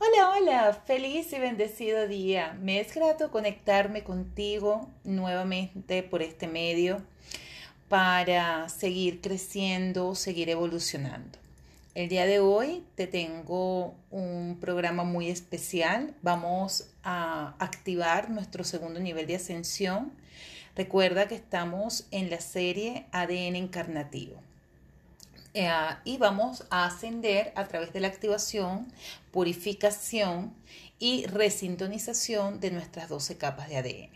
Hola, hola, feliz y bendecido día. Me es grato conectarme contigo nuevamente por este medio para seguir creciendo, seguir evolucionando. El día de hoy te tengo un programa muy especial. Vamos a activar nuestro segundo nivel de ascensión. Recuerda que estamos en la serie ADN encarnativo. Eh, y vamos a ascender a través de la activación, purificación y resintonización de nuestras 12 capas de ADN.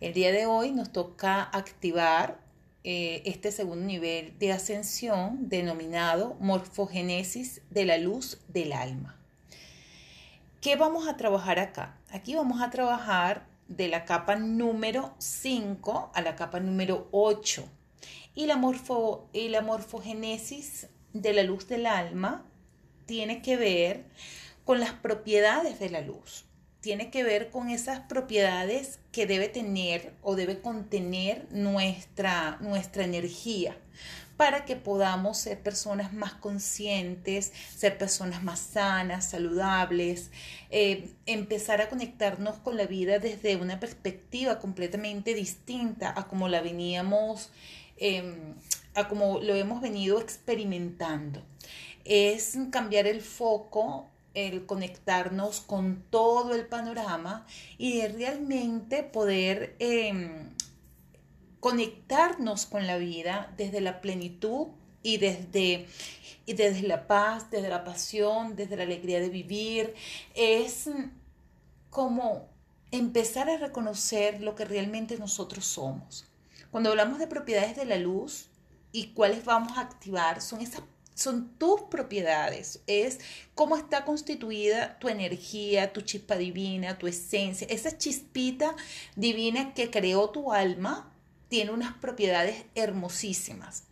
El día de hoy nos toca activar eh, este segundo nivel de ascensión denominado morfogénesis de la luz del alma. ¿Qué vamos a trabajar acá? Aquí vamos a trabajar de la capa número 5 a la capa número 8 y la, morfo, morfogénesis de la luz del alma tiene que ver con las propiedades de la luz. Tiene que ver con esas propiedades que debe tener o debe contener nuestra, nuestra energía para que podamos ser personas más conscientes, ser personas más sanas, saludables, eh, empezar a conectarnos con la vida desde una perspectiva completamente distinta a como la veníamos Em, a como lo hemos venido experimentando. Es cambiar el foco, el conectarnos con todo el panorama y realmente poder em, conectarnos con la vida desde la plenitud y desde, y desde la paz, desde la pasión, desde la alegría de vivir. Es como empezar a reconocer lo que realmente nosotros somos. Cuando hablamos de propiedades de la luz y cuáles vamos a activar, son esas son tus propiedades, es cómo está constituida tu energía, tu chispa divina, tu esencia, esa chispita divina que creó tu alma tiene unas propiedades hermosísimas.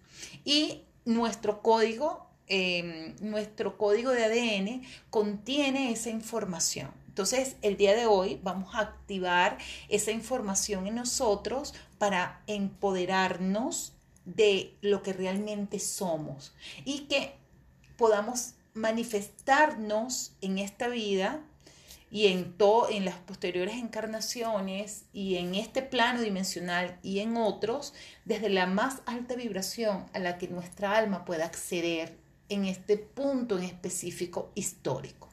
Y nuestro código, em, nuestro código de ADN contiene esa información. Entonces, el día de hoy vamos a activar esa información en nosotros para empoderarnos de lo que realmente somos y que podamos manifestarnos en esta vida y en, en las posteriores encarnaciones y en este plano dimensional y en otros desde la más alta vibración a la que nuestra alma pueda acceder en este punto en específico histórico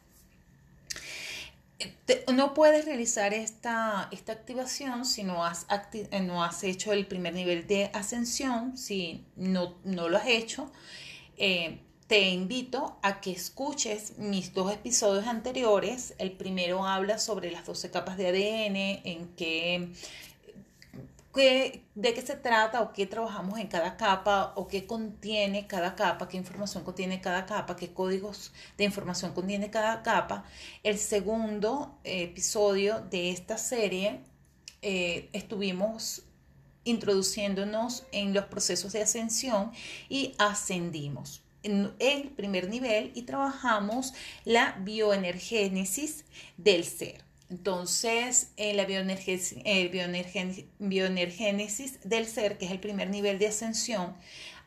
no puedes realizar esta, esta activación si no has, eh, no has hecho el primer nivel de ascensión, si no, no lo has hecho. Eh, te invito a que escuches mis dos episodios anteriores. El primero habla sobre las 12 capas de ADN, en que de qué se trata o qué trabajamos en cada capa o qué contiene cada capa, qué información contiene cada capa, qué códigos de información contiene cada capa. El segundo episodio de esta serie eh, estuvimos introduciéndonos en los procesos de ascensión y ascendimos en el primer nivel y trabajamos la bioenergénesis del ser. Entonces, en la bioenergénesis, del ser, que es el primer nivel de ascensión,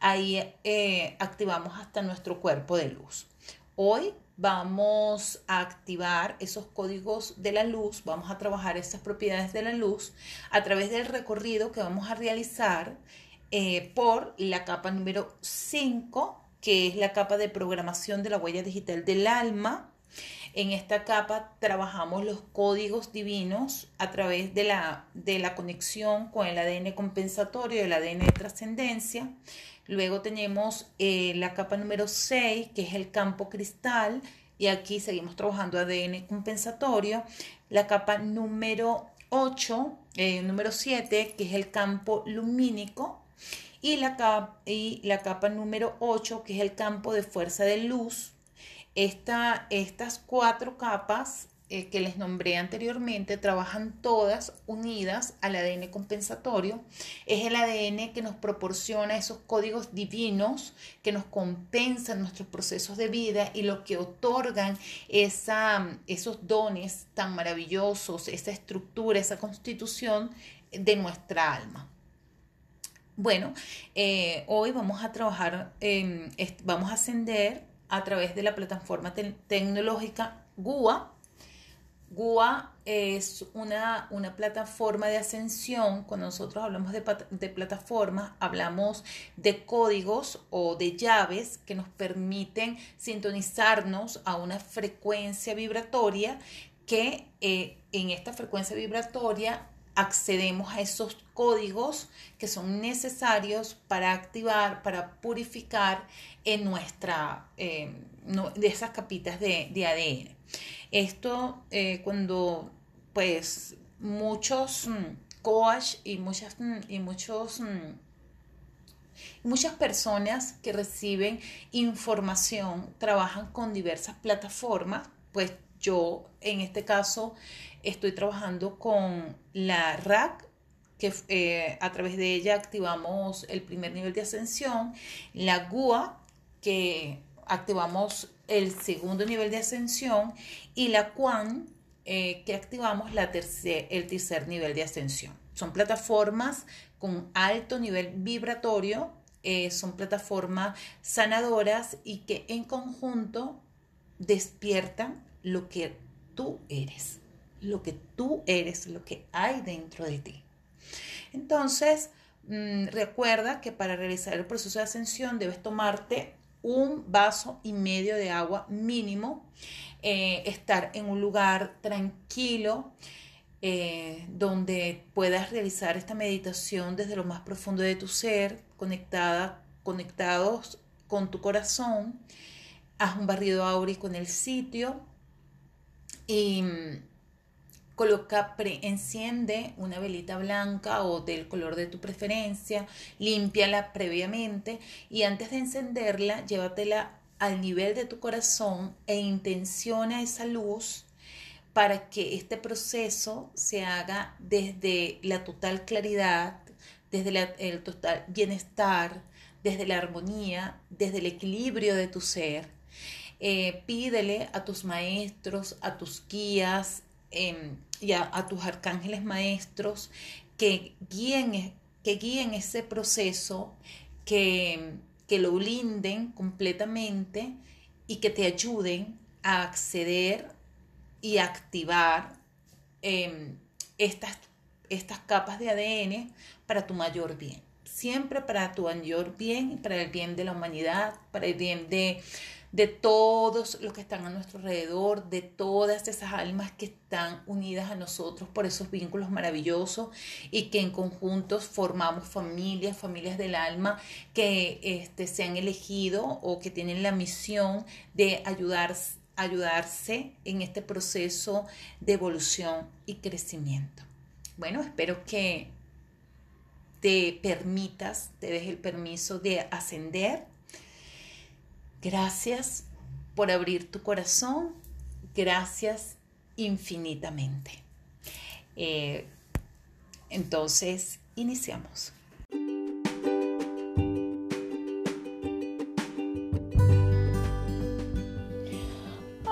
ahí eh, activamos hasta nuestro cuerpo de luz. Hoy vamos a activar esos códigos de la luz, vamos a trabajar esas propiedades de la luz a través del recorrido que vamos a realizar eh, por la capa número 5, que es la capa de programación de la huella digital del alma en esta capa trabajamos los códigos divinos a través de la, de la conexión con el ADN compensatorio, el ADN de trascendencia. Luego tenemos eh, la capa número 6, que es el campo cristal, y aquí seguimos trabajando ADN compensatorio. La capa número 8, eh, número 7, que es el campo lumínico. Y la, capa, y la capa número 8, que es el campo de fuerza de luz estas cuatro capas eh, que les nombré anteriormente trabajan todas unidas al ADN compensatorio. Es el ADN que nos proporciona esos códigos divinos que nos compensan nuestros procesos de vida y lo que otorgan esa, esos dones tan maravillosos, esa estructura, esa constitución de nuestra alma. Bueno, eh, hoy vamos a trabajar, vamos a ascender a través de la plataforma tecnológica GUA. GUA es una, una, plataforma de ascensión. Cuando nosotros hablamos de, de plataformas, hablamos de códigos o de llaves que nos permiten sintonizarnos a una frecuencia vibratoria que eh, en esta frecuencia vibratoria accedemos a esos códigos que son necesarios para activar, para purificar en nuestra, eh, de esas capitas de, ADN. Esto eh, cuando pues muchos mm, coach y muchas, mm, y muchos mm, muchas personas que reciben información trabajan con diversas plataformas, pues yo en este caso estoy trabajando con la RAC, que eh, a través de ella activamos el primer nivel de ascensión, la GUA, que activamos el segundo nivel de ascensión, y la QUAN, eh, que activamos la el tercer nivel de ascensión. Son plataformas con alto nivel vibratorio, eh, son plataformas sanadoras y que en conjunto despiertan lo que tú eres, lo que tú eres, lo que hay dentro de ti. Entonces, mm, recuerda que para realizar el proceso de ascensión debes tomarte un vaso y medio de agua mínimo, eh, estar en un lugar tranquilo, eh, donde puedas realizar esta meditación desde lo más profundo de tu ser, conectada, conectados con tu corazón. Haz un barrido áurico en el sitio, y mm, coloca, pre, enciende una velita blanca o del color de tu preferencia, límpiala previamente y antes de encenderla, llévatela al nivel de tu corazón e intenciona esa luz para que este proceso se haga desde la total claridad, desde el total bienestar, desde la armonía, desde el equilibrio de tu ser eh, pídele a tus maestros, a tus guías em, y a, tus arcángeles maestros que guíen, que guíen ese proceso, que, que lo blinden completamente y que te ayuden a acceder y activar em, estas, estas capas de ADN para tu mayor bien. Siempre para tu mayor bien, para el bien de la humanidad, para el bien de, de todos los que están a nuestro alrededor, de todas esas almas que están unidas a nosotros por esos vínculos maravillosos y que en conjuntos formamos familias, familias del alma que este, se han elegido o que tienen la misión de ayudar, ayudarse en este proceso de evolución y crecimiento. Bueno, espero que te permitas, te des el permiso de ascender Gracias por abrir tu corazón. Gracias infinitamente. Eh, entonces, iniciamos.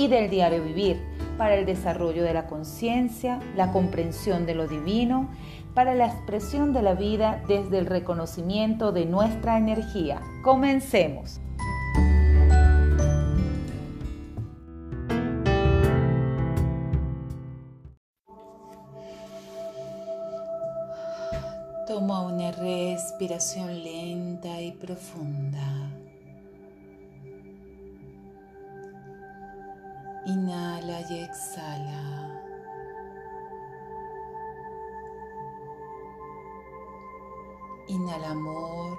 y del diario vivir para el desarrollo de la conciencia, la comprensión de lo divino, para la expresión de la vida desde el reconocimiento de nuestra energía. Comencemos. Toma una respiración lenta y profunda. Inhala y exhala. Inhala amor.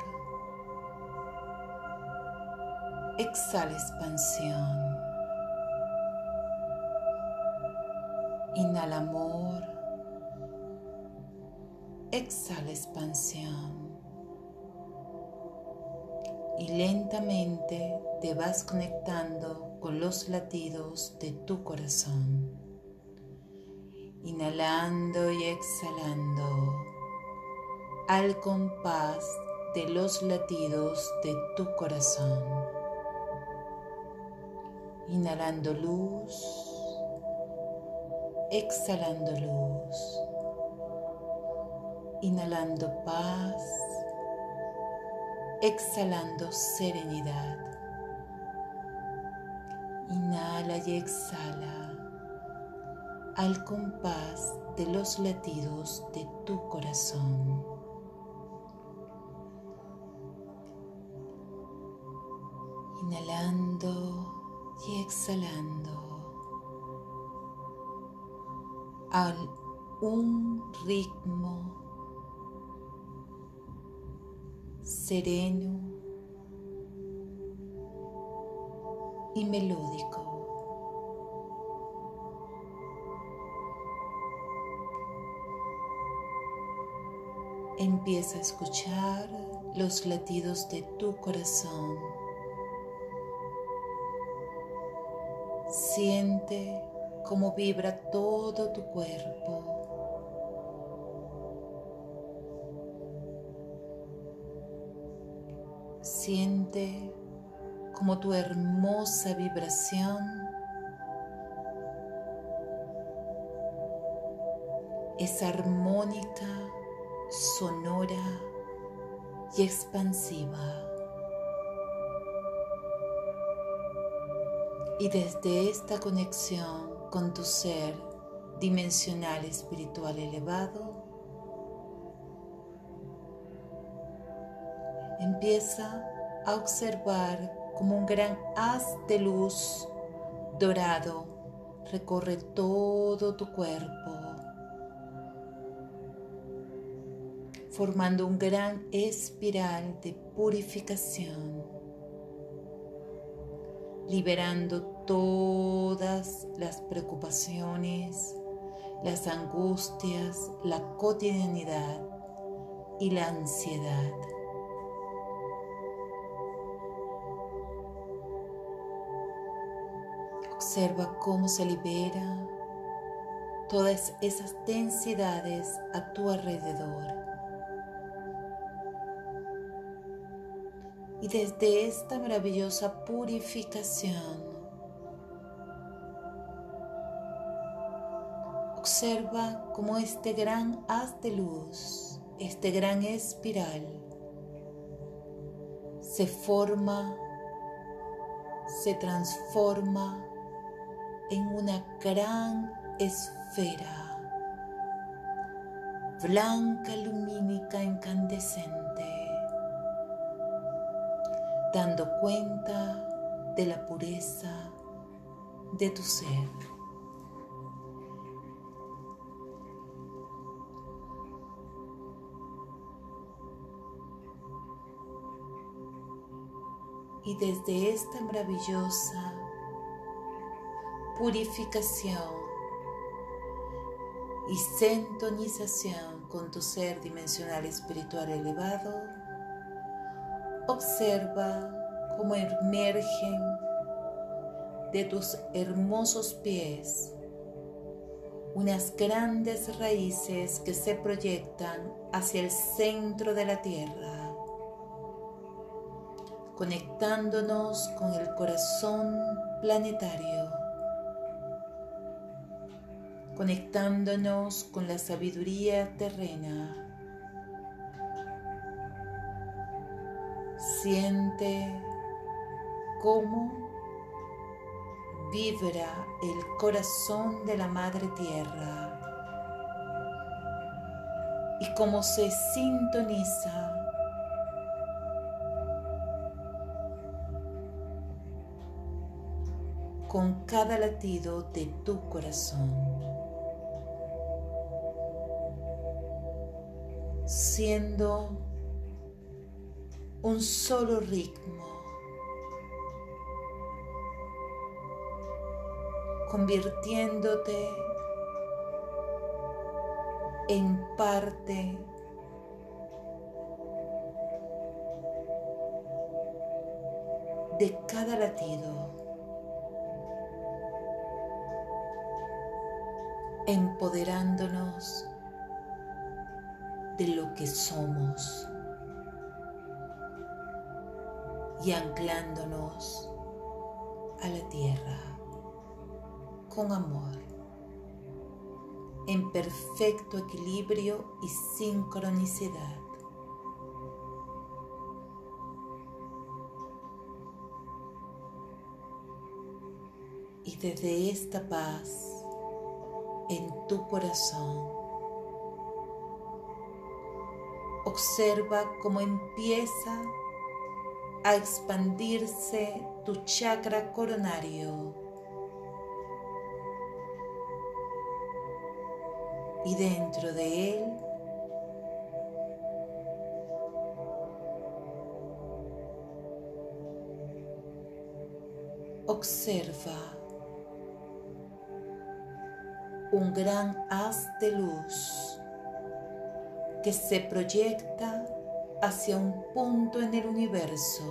Exhala expansión. Inhala amor. Exhala expansión y lentamente te vas conectando con los latidos de tu corazón. inhalando y exhalando al compás de los latidos de tu corazón. Inhalando luz, exhalando luz, inhalando paz, exhalando serenidad. Inhala y exhala al compás de los latidos de tu corazón. Inhalando y exhalando a un ritmo sereno y melódico. Empieza a escuchar los latidos de tu corazón. Siente cómo vibra todo tu cuerpo. Siente como tu hermosa vibración es armónica, sonora y expansiva. Y desde esta conexión con tu ser dimensional espiritual elevado, empieza a observar como un gran haz de luz dorado recorre todo tu cuerpo, formando un gran espiral de purificación liberando todas las preocupaciones, las angustias, la cotidianidad y la ansiedad. Observa cómo se libera todas esas densidades a tu alrededor. Y desde esta maravillosa purificación, observa cómo este gran haz de luz, este gran espiral, se forma, se transforma en una gran esfera blanca, lumínica, incandescente dando cuenta de la pureza de tu ser. Y desde esta maravillosa purificación y sintonización con tu ser dimensional espiritual elevado, Observa cómo emergen de tus hermosos pies unas grandes raíces que se proyectan hacia el centro de la tierra, conectándonos con el corazón planetario, conectándonos con la sabiduría terrena Siente cómo vibra el corazón de la Madre Tierra y cómo se sintoniza con cada latido de tu corazón. Siendo un solo ritmo, convirtiéndote en parte de cada latido, empoderándonos de lo que somos y anclándonos a la tierra con amor, en perfecto equilibrio y sincronicidad. Y desde esta paz en tu corazón, observa cómo empieza a expandirse tu chakra coronario. Y dentro de él observa un gran haz de luz que se proyecta hacia un punto en el universo.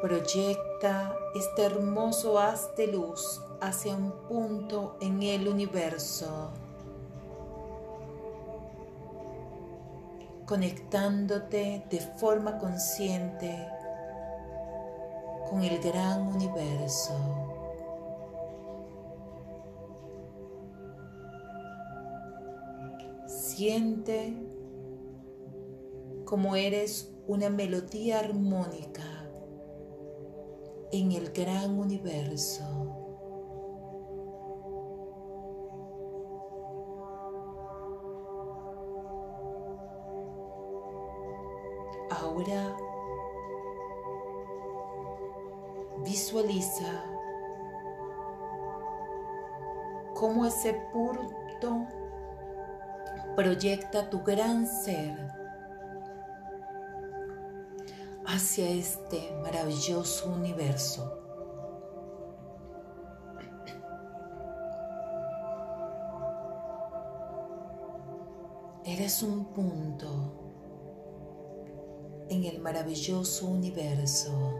Proyecta este hermoso haz de luz hacia un punto en el universo, conectándote de forma consciente con el gran universo. Siente como eres una melodía armónica en el gran universo. Ahora visualiza cómo ese punto proyecta tu gran ser hacia este maravilloso universo. Eres un punto en el maravilloso universo.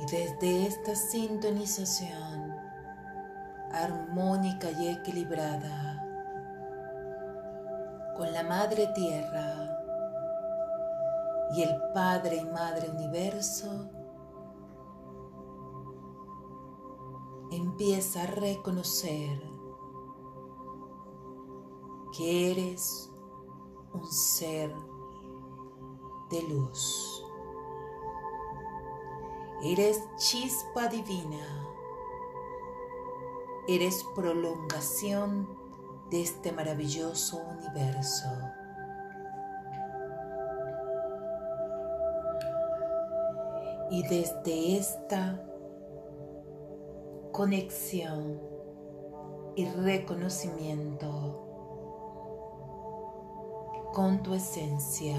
Y desde esta sintonización armónica y equilibrada con la Madre Tierra y el Padre y Madre Universo, empieza a reconocer que eres un ser de luz. Eres chispa divina. Eres prolongación de este maravilloso universo. Y desde esta conexión y reconocimiento con tu esencia,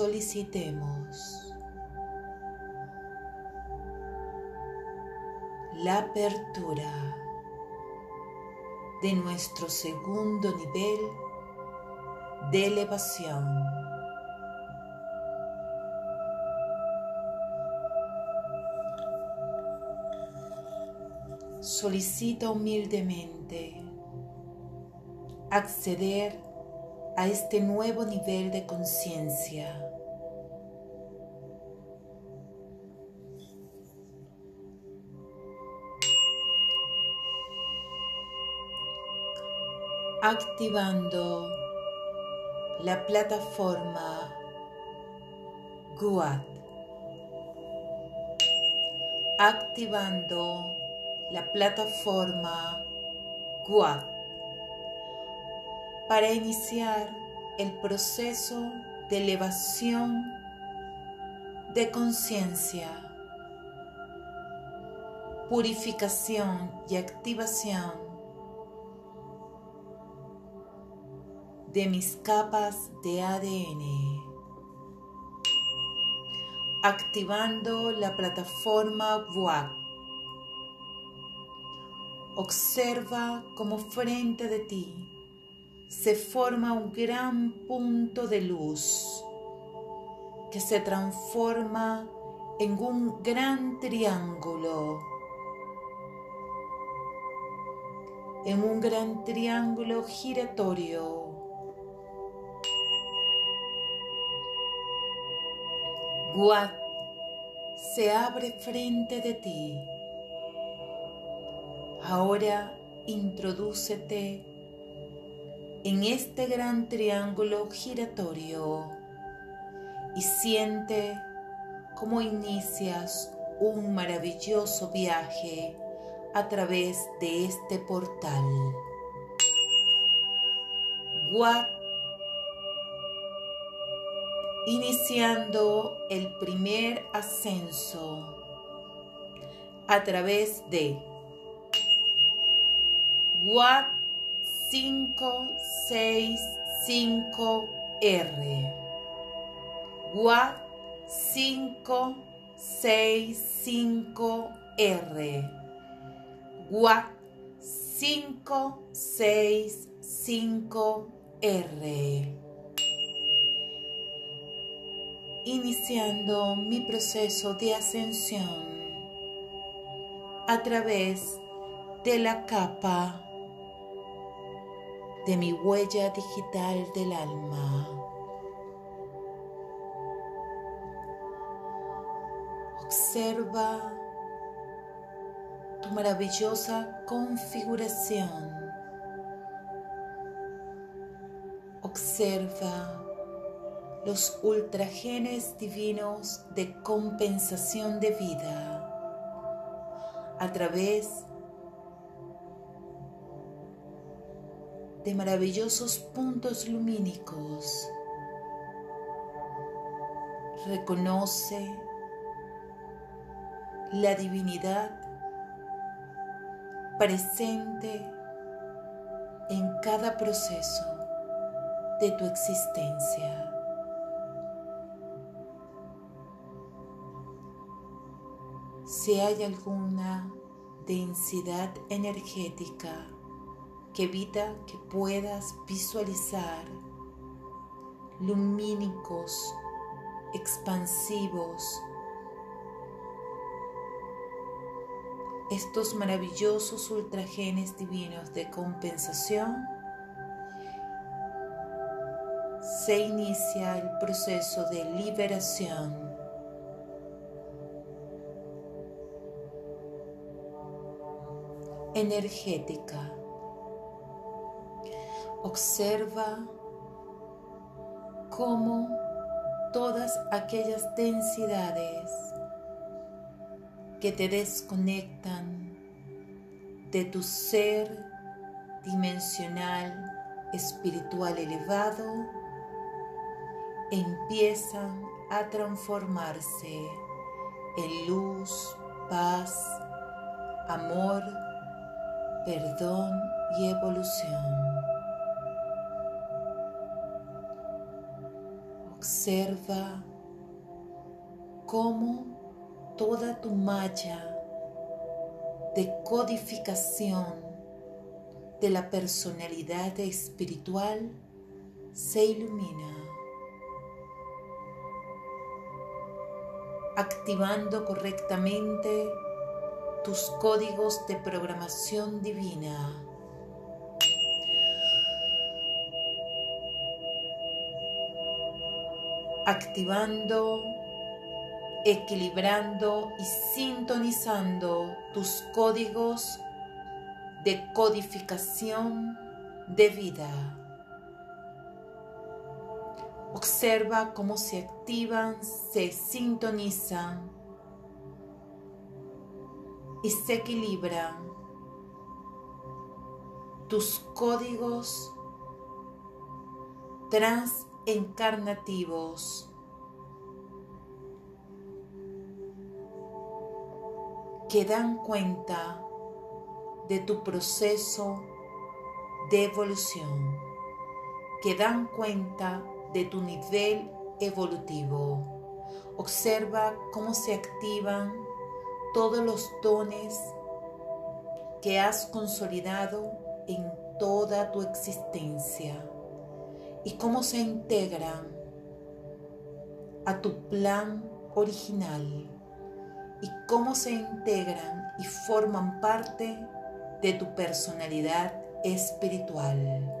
solicitemos la apertura de nuestro segundo nivel de elevación. Solicita humildemente acceder a este nuevo nivel de conciencia. Activando la plataforma GUAT, activando la plataforma GUAT para iniciar el proceso de elevación de conciencia, purificación y activación de mis capas de ADN, activando la plataforma WAC Observa como frente de ti se forma un gran punto de luz que se transforma en un gran triángulo, en un gran triángulo giratorio. Guat se abre frente de ti. Ahora introdúcete en este gran triángulo giratorio y siente cómo inicias un maravilloso viaje a través de este portal. Guat iniciando el primer ascenso a través de Guat 565R. Guat 565R. Guat 565R. Iniciando mi proceso de ascensión a través de la capa de mi huella digital del alma. Observa tu maravillosa configuración. Observa los ultragenes divinos de compensación de vida a través de maravillosos puntos lumínicos. Reconoce la divinidad presente en cada proceso de tu existencia. Si hay alguna densidad energética que evita que puedas visualizar lumínicos, expansivos, estos maravillosos ultragenes divinos de compensación, se inicia el proceso de liberación. Energética. Observa cómo todas aquellas densidades que te desconectan de tu ser dimensional espiritual elevado empiezan a transformarse en luz, paz, amor, perdón y evolución. Observa cómo toda tu malla de codificación de la personalidad espiritual se ilumina, activando correctamente tus códigos de programación divina activando, equilibrando y sintonizando tus códigos de codificación de vida. Observa cómo se activan, se sintonizan y se equilibran tus códigos trans encarnativos. que dan cuenta de tu proceso de evolución, que dan cuenta de tu nivel evolutivo. Observa cómo se activan todos los dones que has consolidado en toda tu existencia y cómo se integran a tu plan original y cómo se integran y forman parte de tu personalidad espiritual.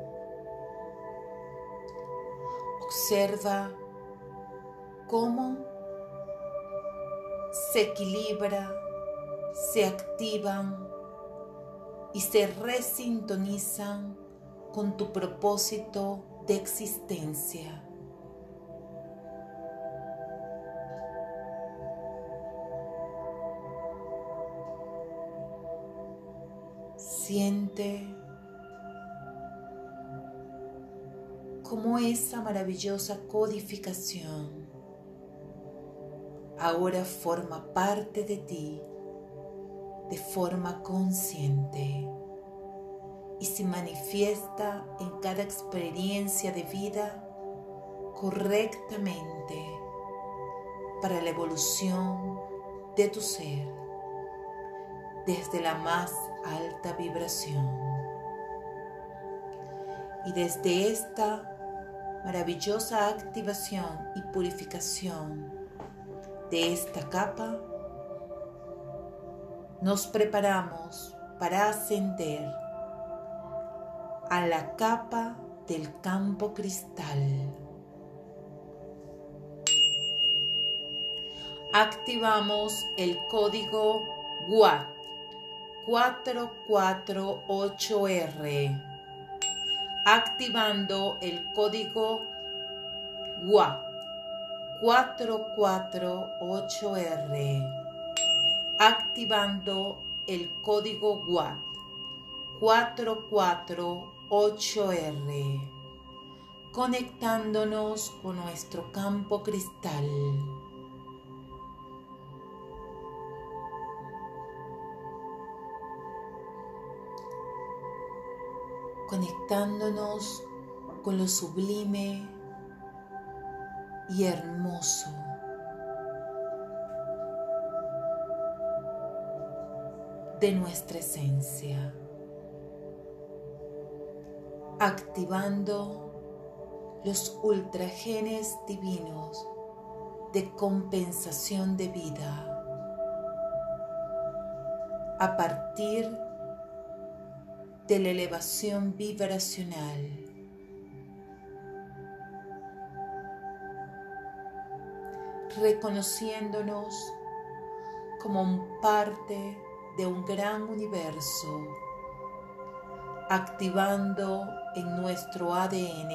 Observa cómo se equilibra, se activan y se resintonizan con tu propósito de existencia. Siente cómo esa maravillosa codificación ahora forma parte de ti de forma consciente y se manifiesta en cada experiencia de vida correctamente para la evolución de tu ser desde la más alta vibración. Y desde esta maravillosa activación y purificación de esta capa, nos preparamos para ascender a la capa del campo cristal. Activamos el código WAT 448R. Activando el código WAT 448R activando el código WAT 448R, conectándonos con nuestro campo cristal. conectándonos con lo sublime y hermoso. De nuestra esencia, activando los ultragenes divinos de compensación de vida. A partir de la elevación vibracional. Reconociéndonos como parte de un gran universo, activando en nuestro ADN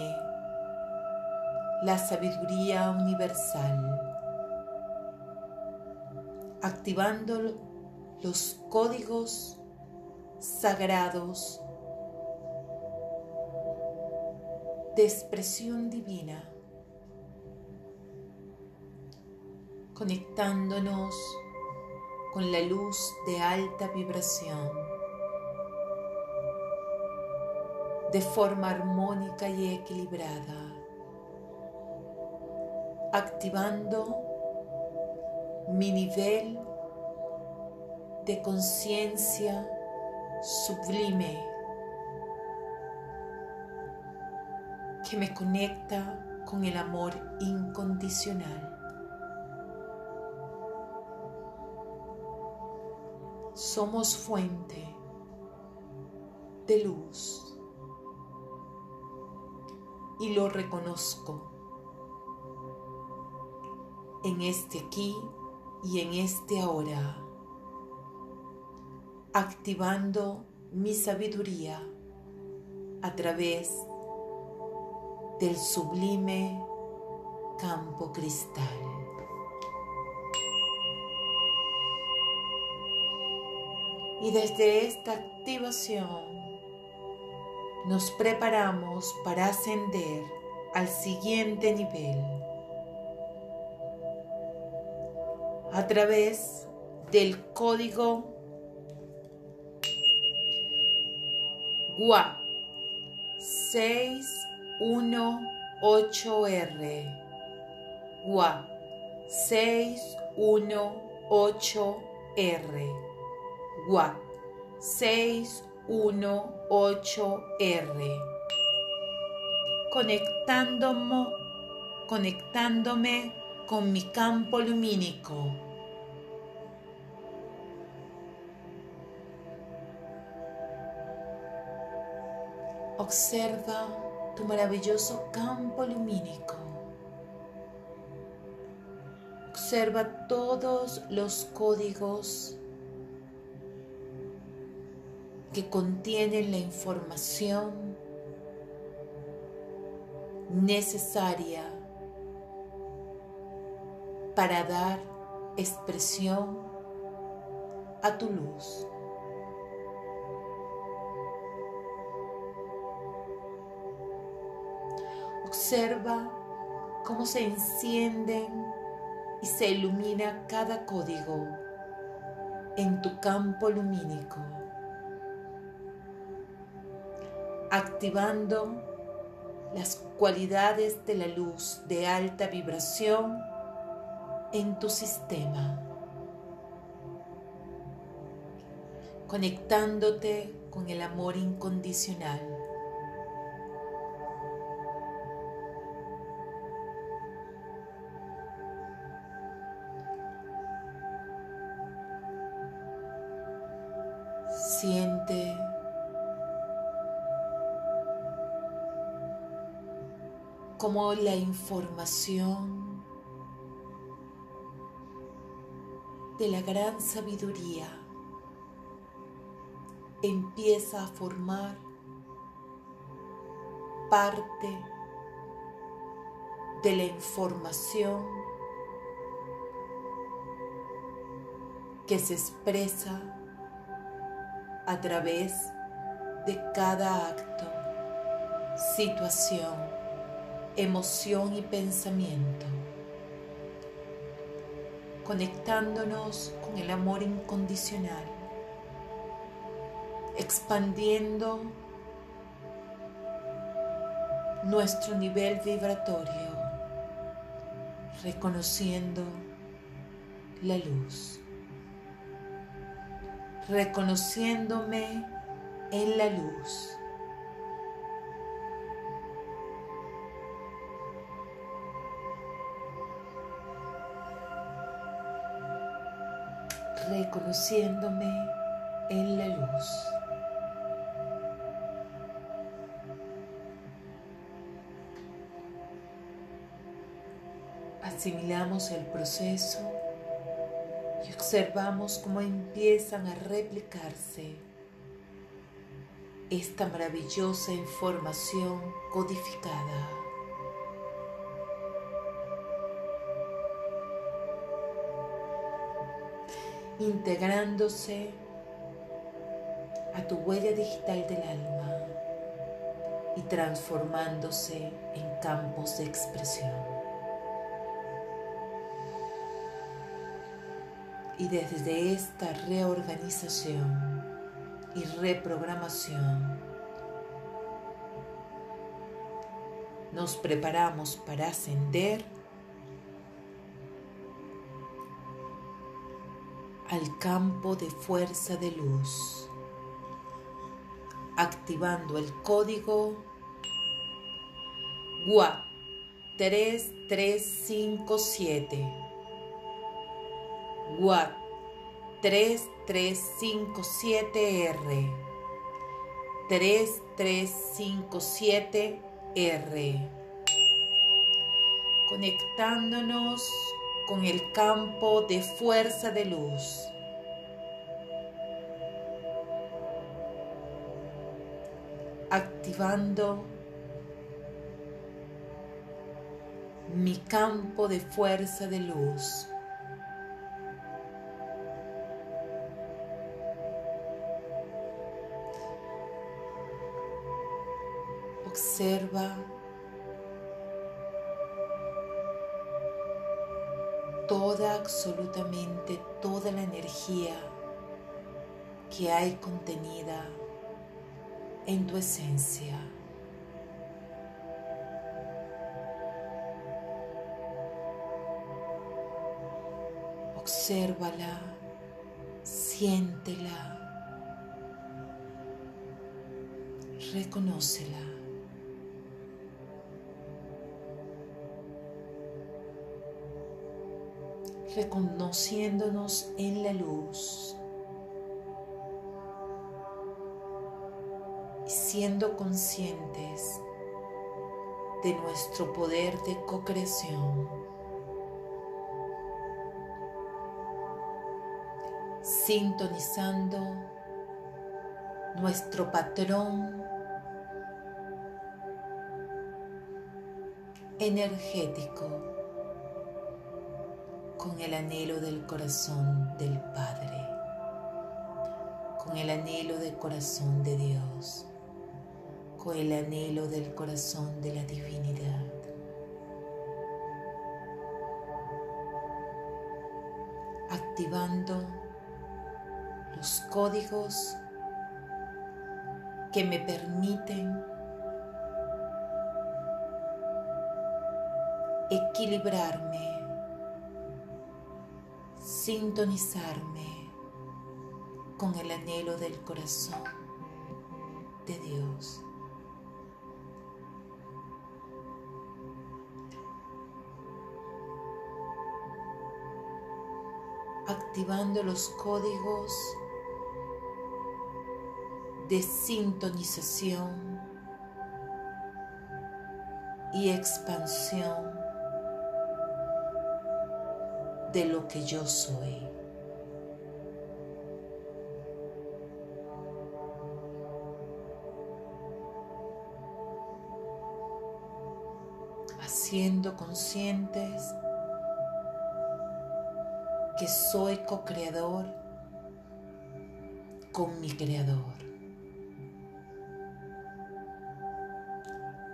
la sabiduría universal, activando los códigos sagrados de expresión divina, conectándonos con la luz de alta vibración, de forma armónica y equilibrada, activando mi nivel de conciencia sublime que me conecta con el amor incondicional. Somos fuente de luz y lo reconozco en este aquí y en este ahora, activando mi sabiduría a través del sublime campo cristal. Y desde esta activación nos preparamos para ascender al siguiente nivel. A través del código GUA 618R GUA 618R WA 618R. Conectándome, conectándome con mi campo lumínico. Observa tu maravilloso campo lumínico. Observa todos los códigos que contienen la información necesaria para dar expresión a tu luz. Observa cómo se encienden y se ilumina cada código en tu campo lumínico, activando las cualidades de la luz de alta vibración en tu sistema, conectándote con el amor incondicional. Como la información de la gran sabiduría empieza a formar parte de la información que se expresa a través de cada acto, situación, emoción y pensamiento conectándonos con el amor incondicional, expandiendo nuestro nivel vibratorio, reconociendo la luz, reconociéndome en la luz. Reconociéndome en la luz. Asimilamos el proceso y observamos cómo empiezan a replicarse esta maravillosa información codificada. Integrándose a tu huella digital del alma y transformándose en campos de expresión. Y desde esta reorganización y reprogramación nos preparamos para ascender al campo de fuerza de luz, activando el código GUA 3357. GUA 3357R 3357R conectándonos con el campo de fuerza de luz. Activando mi campo de fuerza de luz. Observa toda, absolutamente toda la energía que hay contenida en tu esencia. Obsérvala, siéntela, reconócela. Reconociéndonos en la luz. Siendo conscientes de nuestro poder de co-creación. Sintonizando nuestro patrón energético con el anhelo del corazón del Padre, con el anhelo del corazón de Dios, con el anhelo del corazón de la divinidad. activando los códigos que me permiten equilibrarme, sintonizarme con el anhelo del corazón de Dios. activando los códigos de sintonización y expansión de lo que yo soy. Haciendo conscientes que soy co-creador con mi creador.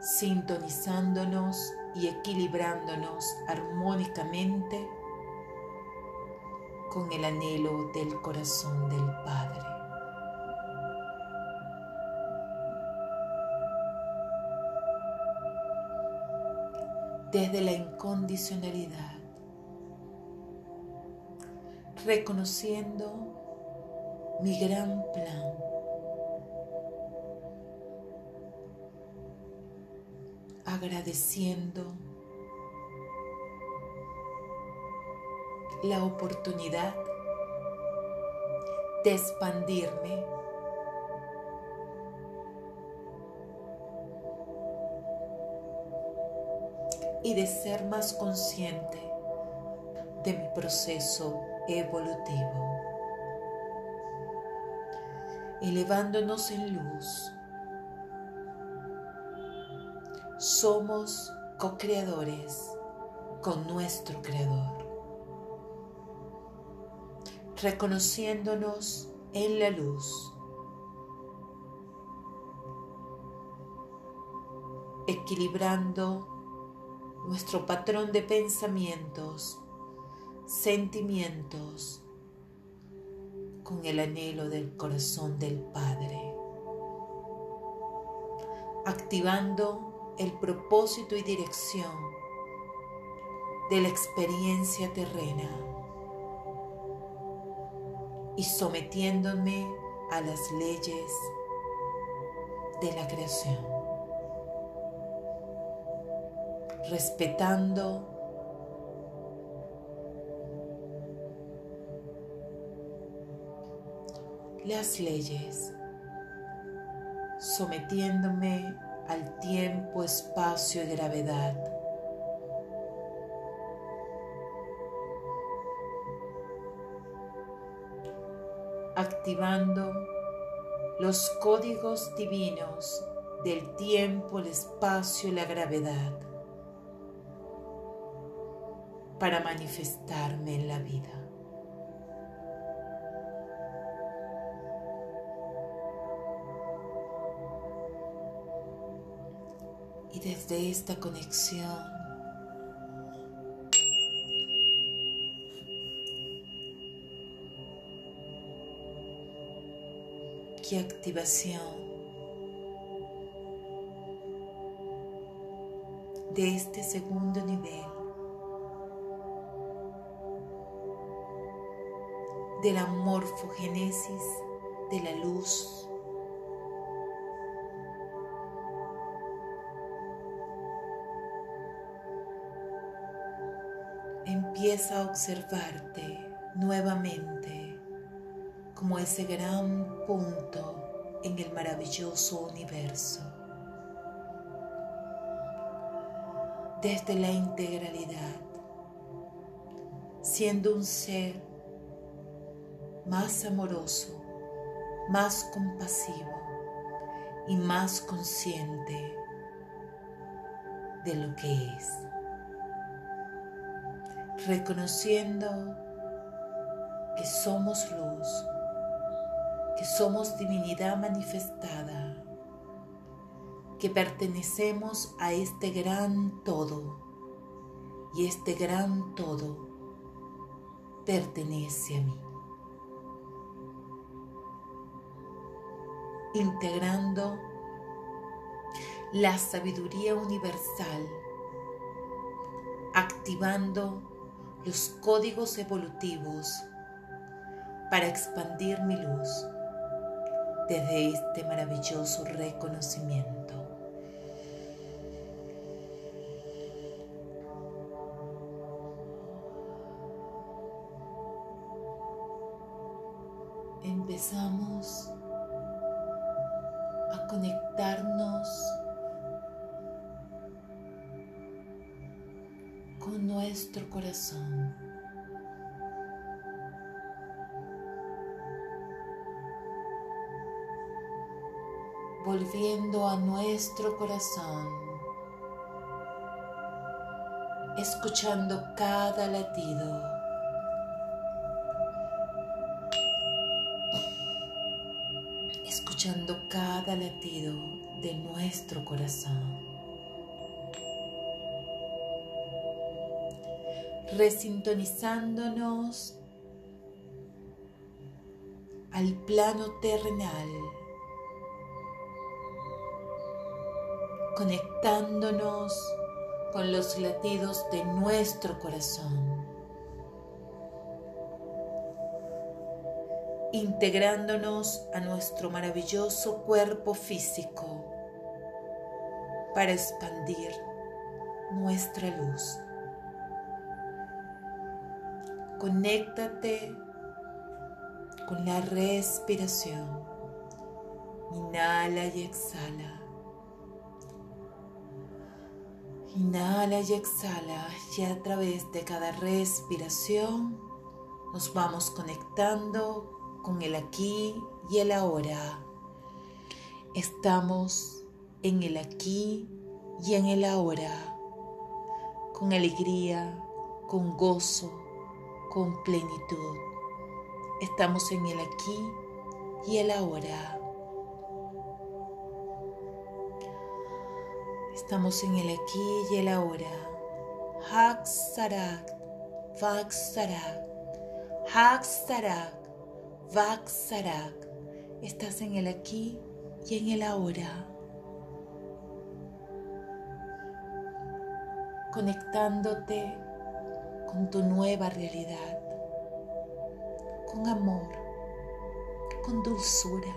sintonizándonos y equilibrándonos armónicamente con el anhelo del corazón del Padre. Desde la incondicionalidad, reconociendo mi gran plan agradeciendo la oportunidad de expandirme. Y de ser más consciente de mi proceso evolutivo, elevándonos en luz. Somos co-creadores con nuestro Creador, reconociéndonos en la luz, equilibrando nuestro patrón de pensamientos, sentimientos, con el anhelo del corazón del Padre, activando el propósito y dirección de la experiencia terrena y sometiéndome a las leyes de la creación, respetando las leyes, sometiéndome al tiempo, espacio y gravedad. Activando los códigos divinos del tiempo, el espacio y la gravedad para manifestarme en la vida. Y desde esta conexión activación de este segundo nivel de la morfogénesis de la luz. Empieza a observarte nuevamente como ese gran punto en el maravilloso universo. Desde la integralidad, siendo un ser más amoroso, más compasivo y más consciente de lo que es reconociendo que somos luz, somos divinidad manifestada, que pertenecemos a este gran todo y este gran todo pertenece a mí. Integrando la sabiduría universal, activando los códigos evolutivos para expandir mi luz desde este maravilloso reconocimiento. Empezamos A nuestro corazón, escuchando cada latido. Escuchando cada latido de nuestro corazón. resintonizándonos al plano terrenal, conectándonos con los latidos de nuestro corazón, integrándonos a nuestro maravilloso cuerpo físico para expandir nuestra luz. Conéctate con la respiración. Inhala y exhala. Inhala y exhala y a través de cada respiración nos vamos conectando con el aquí y el ahora. Estamos en el aquí y en el ahora, con alegría, con gozo, con plenitud. Estamos en el aquí y el ahora. Estamos en el aquí y el ahora. Hak Sarak, Vak Sarak. Estás en el aquí y en el ahora. Conectándote con tu nueva realidad, con amor, con dulzura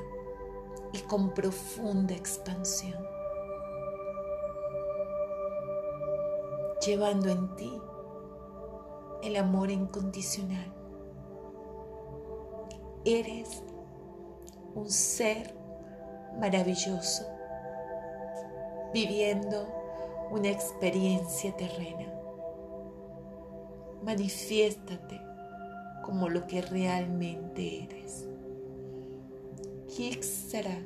y con profunda expansión, llevando en ti el amor incondicional. Eres un ser maravilloso, viviendo una experiencia terrena manifiéstate como lo que realmente eres. Kiksara,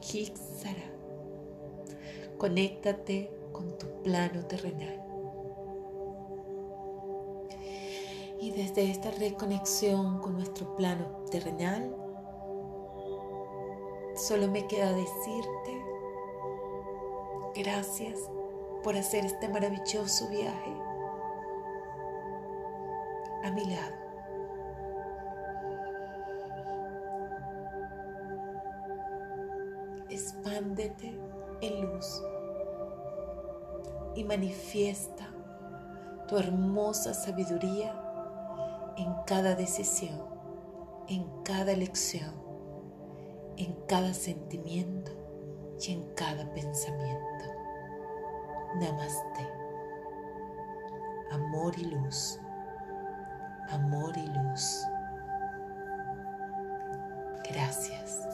Kiksara. Conéctate con tu plano terrenal. Desde esta reconexión con nuestro plano terrenal, solo me queda decirte gracias por hacer este maravilloso viaje a mi lado. Expándete en luz y manifiesta tu hermosa sabiduría en cada decisión, en cada elección, en cada sentimiento y en cada pensamiento. Namaste. Amor y luz. Amor y luz. Gracias.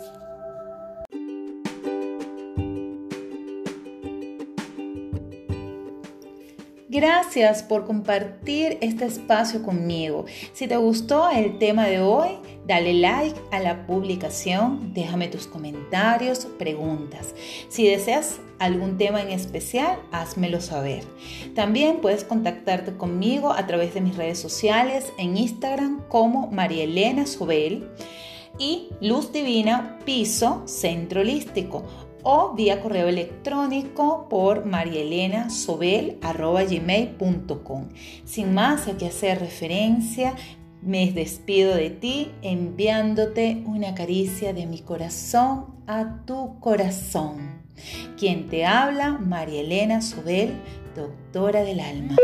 Gracias por compartir este espacio conmigo. Si te gustó el tema de hoy, dale like a la publicación, déjame tus comentarios, preguntas. Si deseas algún tema en especial, házmelo saber. También puedes contactarte conmigo a través de mis redes sociales en Instagram como María Elena Sobel y Luz Divina Piso Centro Holístico o vía correo electrónico por marielenasobel.gmail.com. Sin más a que hacer referencia, me despido de ti enviándote una caricia de mi corazón a tu corazón. Quien te habla, María Elena Sobel, doctora del alma.